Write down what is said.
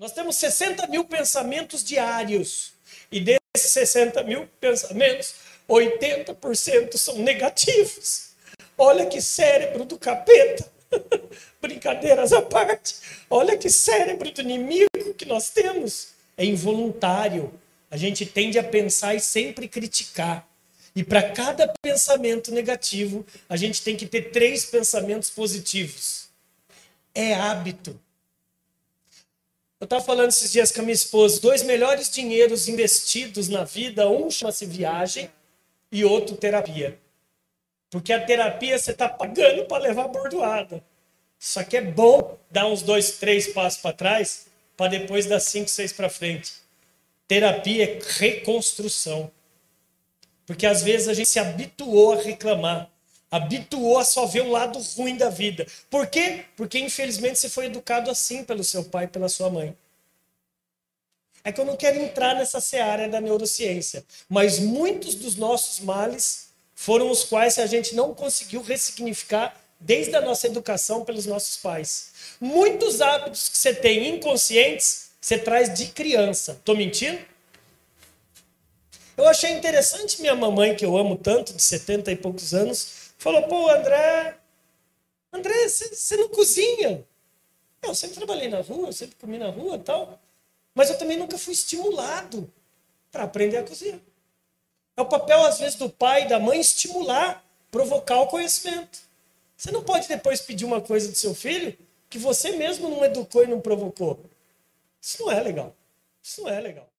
Nós temos 60 mil pensamentos diários. E desses 60 mil pensamentos, 80% são negativos. Olha que cérebro do capeta. Brincadeiras à parte. Olha que cérebro do inimigo que nós temos. É involuntário. A gente tende a pensar e sempre criticar. E para cada pensamento negativo, a gente tem que ter três pensamentos positivos. É hábito. Eu estava falando esses dias com a minha esposa, dois melhores dinheiros investidos na vida, um chama-se viagem e outro terapia. Porque a terapia você está pagando para levar bordoada. Só que é bom dar uns dois, três passos para trás, para depois dar cinco, seis para frente. Terapia é reconstrução. Porque às vezes a gente se habituou a reclamar, habituou a só ver o lado ruim da vida. Por quê? Porque infelizmente você foi educado assim pelo seu pai e pela sua mãe. É que eu não quero entrar nessa seara da neurociência, mas muitos dos nossos males foram os quais a gente não conseguiu ressignificar desde a nossa educação pelos nossos pais. Muitos hábitos que você tem inconscientes, você traz de criança. Tô mentindo? Eu achei interessante minha mamãe, que eu amo tanto, de 70 e poucos anos, falou: pô, André, André, você não cozinha. Eu sempre trabalhei na rua, eu sempre comi na rua e tal. Mas eu também nunca fui estimulado para aprender a cozinhar. É o papel, às vezes, do pai e da mãe estimular, provocar o conhecimento. Você não pode depois pedir uma coisa do seu filho que você mesmo não educou e não provocou. Isso não é legal. Isso não é legal.